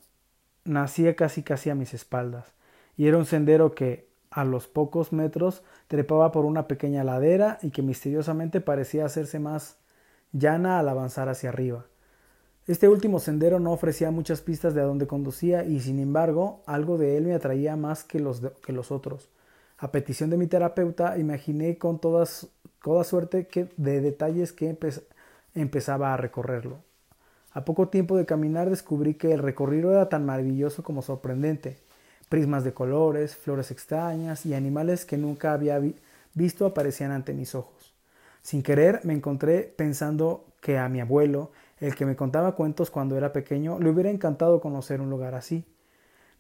Nacía casi casi a mis espaldas, y era un sendero que, a los pocos metros, trepaba por una pequeña ladera y que misteriosamente parecía hacerse más llana al avanzar hacia arriba. Este último sendero no ofrecía muchas pistas de a dónde conducía y sin embargo algo de él me atraía más que los, que los otros. A petición de mi terapeuta imaginé con toda suerte de detalles que empezaba a recorrerlo. A poco tiempo de caminar descubrí que el recorrido era tan maravilloso como sorprendente. Prismas de colores, flores extrañas y animales que nunca había visto aparecían ante mis ojos. Sin querer me encontré pensando que a mi abuelo, el que me contaba cuentos cuando era pequeño, le hubiera encantado conocer un lugar así.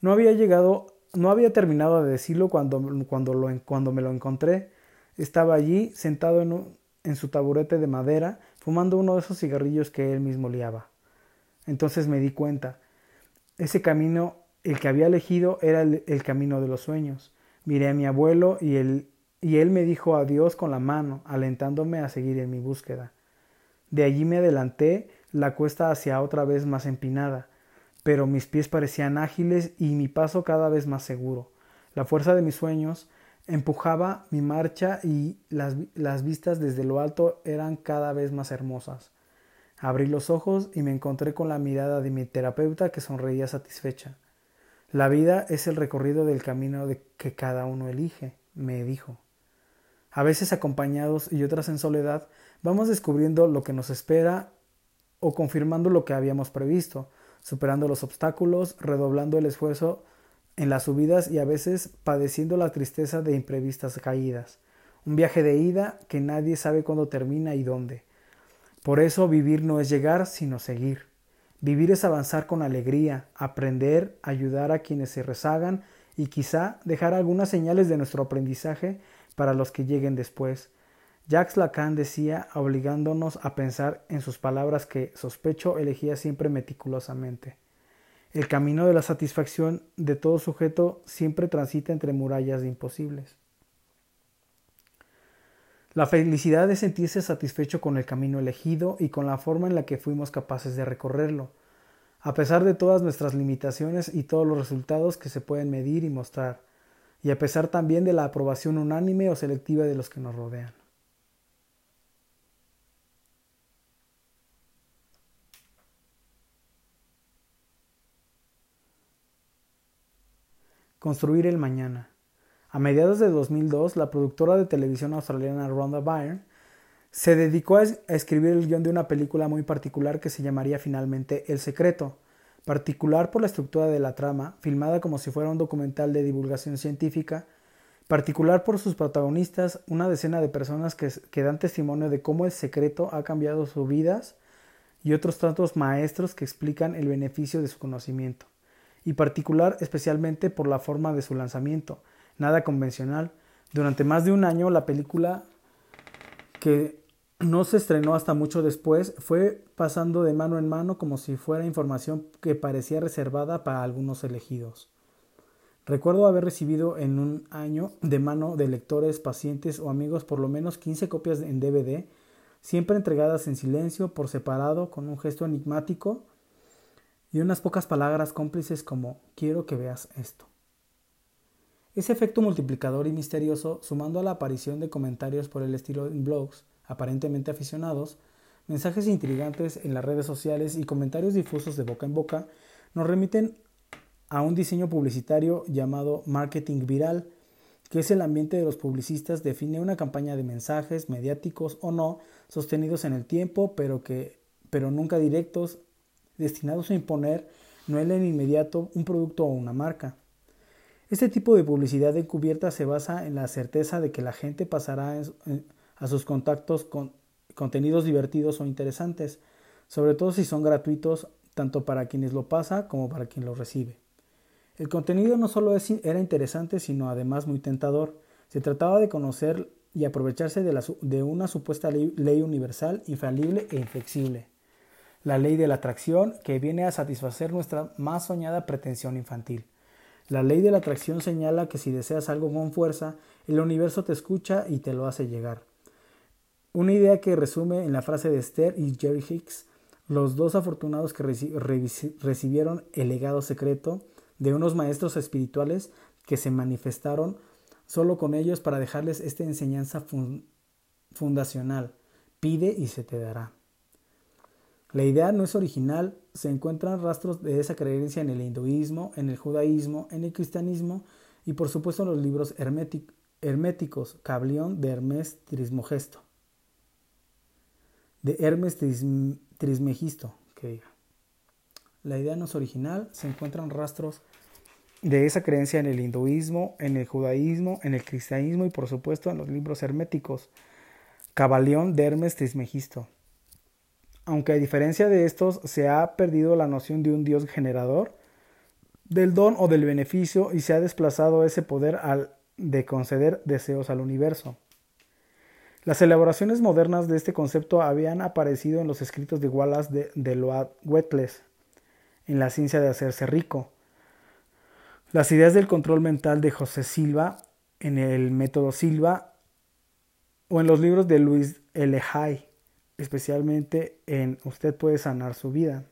No había llegado, no había terminado de decirlo cuando, cuando, lo, cuando me lo encontré, estaba allí, sentado en, su taburete de madera, fumando uno de esos cigarrillos que él mismo liaba. Entonces me di cuenta. Ese camino, el que había elegido, era el, camino de los sueños. Miré a mi abuelo y él, y él me dijo adiós con la mano, alentándome a seguir en mi búsqueda. De allí me adelanté, la cuesta hacia otra vez más empinada, pero mis pies parecían ágiles y mi paso cada vez más seguro. La fuerza de mis sueños Empujaba mi marcha y las, las, vistas desde lo alto eran cada vez más hermosas. Abrí los ojos y me encontré con la mirada de mi terapeuta que sonreía satisfecha. La vida es el recorrido del camino que cada uno elige, me dijo. A veces acompañados y otras en soledad, vamos descubriendo lo que nos espera o confirmando lo que habíamos previsto, superando los obstáculos, redoblando el esfuerzo en las subidas y a veces padeciendo la tristeza de imprevistas caídas. Un viaje de ida que nadie sabe cuándo termina y dónde. Por eso vivir no es llegar, sino seguir. Vivir es avanzar con alegría, aprender, ayudar a quienes se rezagan y quizá dejar algunas señales de nuestro aprendizaje para los que lleguen después. Jacques Lacan decía, obligándonos a pensar en sus palabras que sospecho elegía siempre meticulosamente. El camino de la satisfacción de todo sujeto siempre transita entre murallas de imposibles. La felicidad es sentirse satisfecho con el camino elegido y con la forma en la que fuimos capaces de recorrerlo, a pesar de todas nuestras limitaciones y todos los resultados que se pueden medir y mostrar, y a pesar también de la aprobación unánime o selectiva de los que nos rodean. Construir el mañana. A mediados de 2002, la productora de televisión australiana Rhonda Byrne se dedicó a escribir el guion de una película muy particular que se llamaría finalmente El Secreto, particular por la estructura de la trama, filmada como si fuera un documental de divulgación científica, particular por sus protagonistas, una decena de personas que, que dan testimonio de cómo el secreto ha cambiado sus vidas y otros tantos maestros que explican el beneficio de su conocimiento y particular especialmente por la forma de su lanzamiento, nada convencional. Durante más de un año la película que no se estrenó hasta mucho después fue pasando de mano en mano como si fuera información que parecía reservada para algunos elegidos. Recuerdo haber recibido en un año de mano de lectores, pacientes o amigos por lo menos 15 copias en DVD, siempre entregadas en silencio, por separado, con un gesto enigmático y unas pocas palabras cómplices como quiero que veas esto. Ese efecto multiplicador y misterioso, sumando a la aparición de comentarios por el estilo en blogs, aparentemente aficionados, mensajes intrigantes en las redes sociales y comentarios difusos de boca en boca, nos remiten a un diseño publicitario llamado marketing viral, que es el ambiente de los publicistas define una campaña de mensajes mediáticos o no, sostenidos en el tiempo, pero que pero nunca directos, destinados a imponer no en el inmediato un producto o una marca. Este tipo de publicidad encubierta se basa en la certeza de que la gente pasará a sus contactos con contenidos divertidos o interesantes, sobre todo si son gratuitos tanto para quienes lo pasa como para quien lo recibe. El contenido no solo era interesante, sino además muy tentador. Se trataba de conocer y aprovecharse de, una supuesta ley universal, infalible e inflexible. La ley de la atracción que viene a satisfacer nuestra más soñada pretensión infantil. La ley de la atracción señala que si deseas algo con fuerza, el universo te escucha y te lo hace llegar. Una idea que resume en la frase de Esther y Jerry Hicks, los dos afortunados que recibieron el legado secreto de unos maestros espirituales que se manifestaron solo con ellos para dejarles esta enseñanza fundacional. Pide y se te dará. La idea no es original, se encuentran rastros de esa creencia en el hinduismo, en el judaísmo, en el cristianismo y por supuesto en los libros herméticos, Cablión de Hermes Trismogesto, de Hermes Trismegisto, que diga. La idea no es original, se encuentran rastros de esa creencia en el hinduismo, en el judaísmo, en el cristianismo y por supuesto en los libros herméticos. Cabalión de Hermes Trismegisto. Aunque a diferencia de estos se ha perdido la noción de un Dios generador, del don o del beneficio y se ha desplazado ese poder al de conceder deseos al universo. Las elaboraciones modernas de este concepto habían aparecido en los escritos de Wallace de, de Load en la ciencia de hacerse rico. Las ideas del control mental de José Silva en el método Silva o en los libros de Luis L. Hay, especialmente en Usted puede sanar su vida.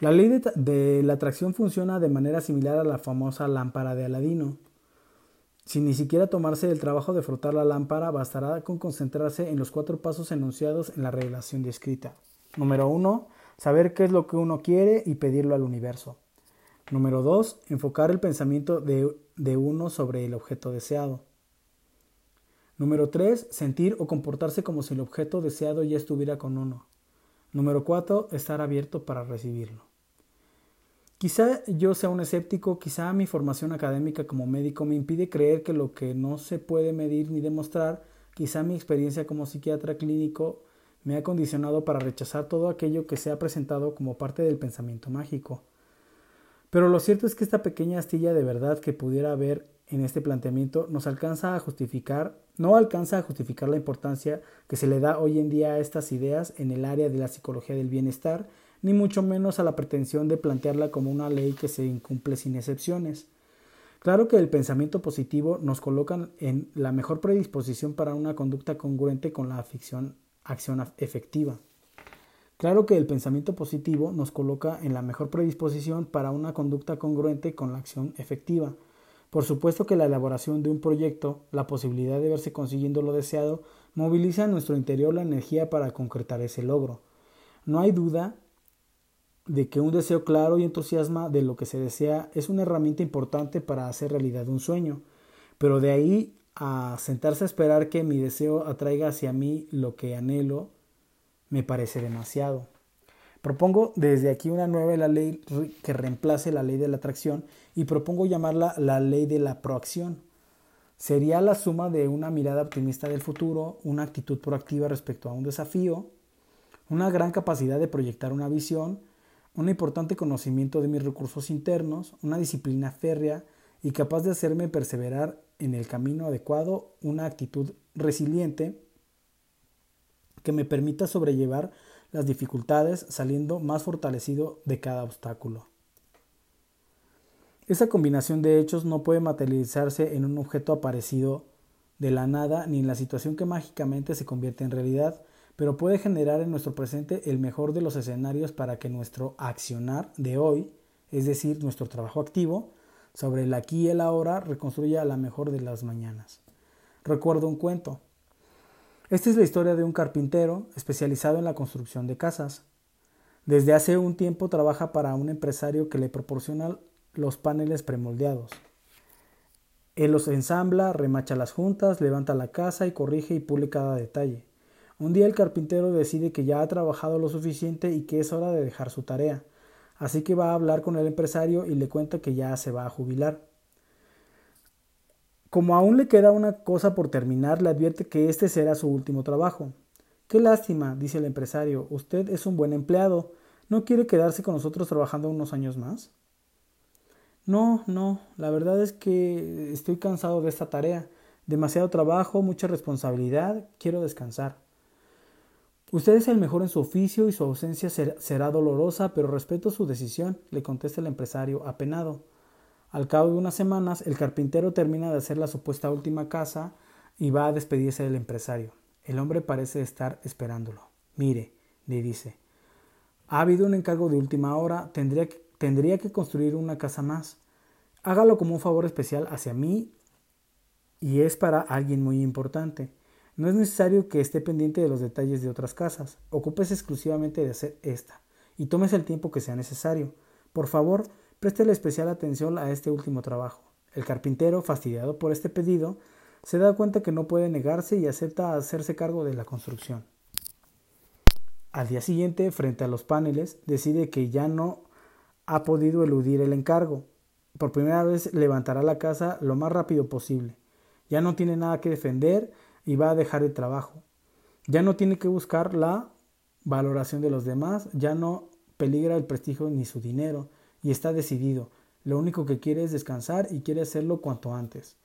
La ley de, la atracción funciona de manera similar a la famosa lámpara de Aladino. Sin ni siquiera tomarse el trabajo de frotar la lámpara, bastará con concentrarse en los cuatro pasos enunciados en la revelación descrita. Número uno, saber qué es lo que uno quiere y pedirlo al universo. Número 2. Enfocar el pensamiento de uno sobre el objeto deseado. Número 3. Sentir o comportarse como si el objeto deseado ya estuviera con uno. Número 4. Estar abierto para recibirlo. Quizá yo sea un escéptico, quizá mi formación académica como médico me impide creer que lo que no se puede medir ni demostrar, quizá mi experiencia como psiquiatra clínico me ha condicionado para rechazar todo aquello que se ha presentado como parte del pensamiento mágico. Pero lo cierto es que esta pequeña astilla de verdad que pudiera haber en este planteamiento nos alcanza a justificar, no alcanza a justificar la importancia que se le da hoy en día a estas ideas en el área de la psicología del bienestar, ni mucho menos a la pretensión de plantearla como una ley que se incumple sin excepciones. Claro que el pensamiento positivo nos coloca en la mejor predisposición para una conducta congruente con la acción efectiva. Claro que el pensamiento positivo nos coloca en la mejor predisposición para una conducta congruente con la acción efectiva. Por supuesto que la elaboración de un proyecto, la posibilidad de verse consiguiendo lo deseado, moviliza en nuestro interior la energía para concretar ese logro. No hay duda de que un deseo claro y entusiasma de lo que se desea es una herramienta importante para hacer realidad un sueño, pero de ahí a sentarse a esperar que mi deseo atraiga hacia mí lo que anhelo, me parece demasiado. Propongo desde aquí una nueva ley que reemplace la ley de la atracción y propongo llamarla la ley de la proacción. Sería la suma de una mirada optimista del futuro, una actitud proactiva respecto a un desafío, una gran capacidad de proyectar una visión, un importante conocimiento de mis recursos internos, una disciplina férrea y capaz de hacerme perseverar en el camino adecuado, una actitud resiliente que me permita sobrellevar las dificultades saliendo más fortalecido de cada obstáculo. Esa combinación de hechos no puede materializarse en un objeto aparecido de la nada ni en la situación que mágicamente se convierte en realidad, pero puede generar en nuestro presente el mejor de los escenarios para que nuestro accionar de hoy, es decir, nuestro trabajo activo, sobre el aquí y el ahora, reconstruya la mejor de las mañanas. Recuerdo un cuento. Esta es la historia de un carpintero especializado en la construcción de casas. Desde hace un tiempo trabaja para un empresario que le proporciona los paneles premoldeados. Él los ensambla, remacha las juntas, levanta la casa y corrige y pule cada detalle. Un día el carpintero decide que ya ha trabajado lo suficiente y que es hora de dejar su tarea, así que va a hablar con el empresario y le cuenta que ya se va a jubilar. Como aún le queda una cosa por terminar, le advierte que este será su último trabajo. Qué lástima, dice el empresario, usted es un buen empleado. ¿No quiere quedarse con nosotros trabajando unos años más? No, no, la verdad es que estoy cansado de esta tarea. Demasiado trabajo, mucha responsabilidad, quiero descansar. Usted es el mejor en su oficio y su ausencia será dolorosa, pero respeto su decisión, le contesta el empresario, apenado. Al cabo de unas semanas, el carpintero termina de hacer la supuesta última casa y va a despedirse del empresario. El hombre parece estar esperándolo. Mire, le dice, ha habido un encargo de última hora, tendría que tendría que construir una casa más. Hágalo como un favor especial hacia mí y es para alguien muy importante. No es necesario que esté pendiente de los detalles de otras casas. Ocúpese exclusivamente de hacer esta y tómese el tiempo que sea necesario. Por favor, préstele especial atención a este último trabajo. El carpintero, fastidiado por este pedido, se da cuenta que no puede negarse y acepta hacerse cargo de la construcción. Al día siguiente, frente a los paneles, decide que ya no ha podido eludir el encargo. Por primera vez levantará la casa lo más rápido posible. Ya no tiene nada que defender y va a dejar el trabajo. Ya no tiene que buscar la valoración de los demás, ya no peligra el prestigio ni su dinero y está decidido. Lo único que quiere es descansar y quiere hacerlo cuanto antes.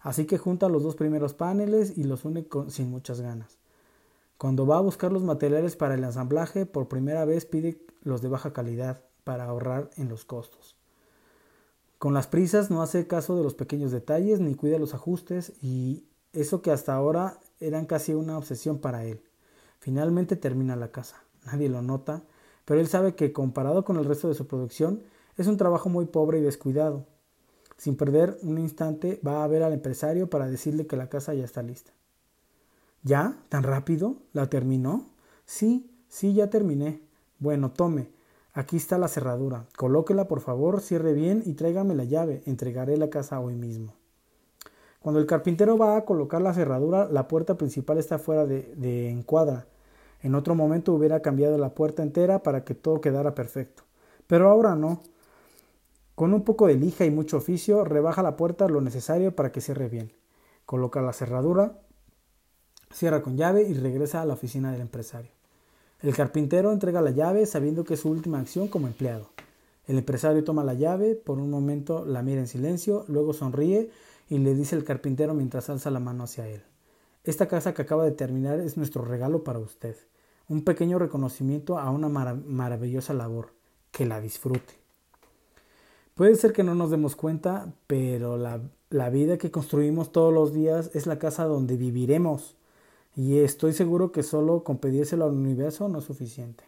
Así que junta los dos primeros paneles y los une sin muchas ganas. Cuando va a buscar los materiales para el ensamblaje, por primera vez pide los de baja calidad, para ahorrar en los costos. Con las prisas no hace caso de los pequeños detalles ni cuida los ajustes y eso que hasta ahora eran casi una obsesión para él. Finalmente termina la casa. Nadie lo nota, pero él sabe que comparado con el resto de su producción es un trabajo muy pobre y descuidado. Sin perder un instante va a ver al empresario para decirle que la casa ya está lista. ¿Ya? ¿Tan rápido? ¿La terminó? Sí, sí, ya terminé. Bueno, tome, Aquí está la cerradura. Colóquela, por favor, cierre bien y tráigame la llave. Entregaré la casa hoy mismo. Cuando el carpintero va a colocar la cerradura, la puerta principal está fuera de, de encuadra. En otro momento hubiera cambiado la puerta entera para que todo quedara perfecto. Pero ahora no. Con un poco de lija y mucho oficio, rebaja la puerta lo necesario para que cierre bien. Coloca la cerradura, cierra con llave y regresa a la oficina del empresario. El carpintero entrega la llave sabiendo que es su última acción como empleado. El empresario toma la llave, por un momento la mira en silencio, luego sonríe y le dice al carpintero mientras alza la mano hacia él. Esta casa que acaba de terminar es nuestro regalo para usted. Un pequeño reconocimiento a una maravillosa labor. Que la disfrute. Puede ser que no nos demos cuenta, pero la, la vida que construimos todos los días es la casa donde viviremos. Y estoy seguro que solo con pedírselo al universo no es suficiente.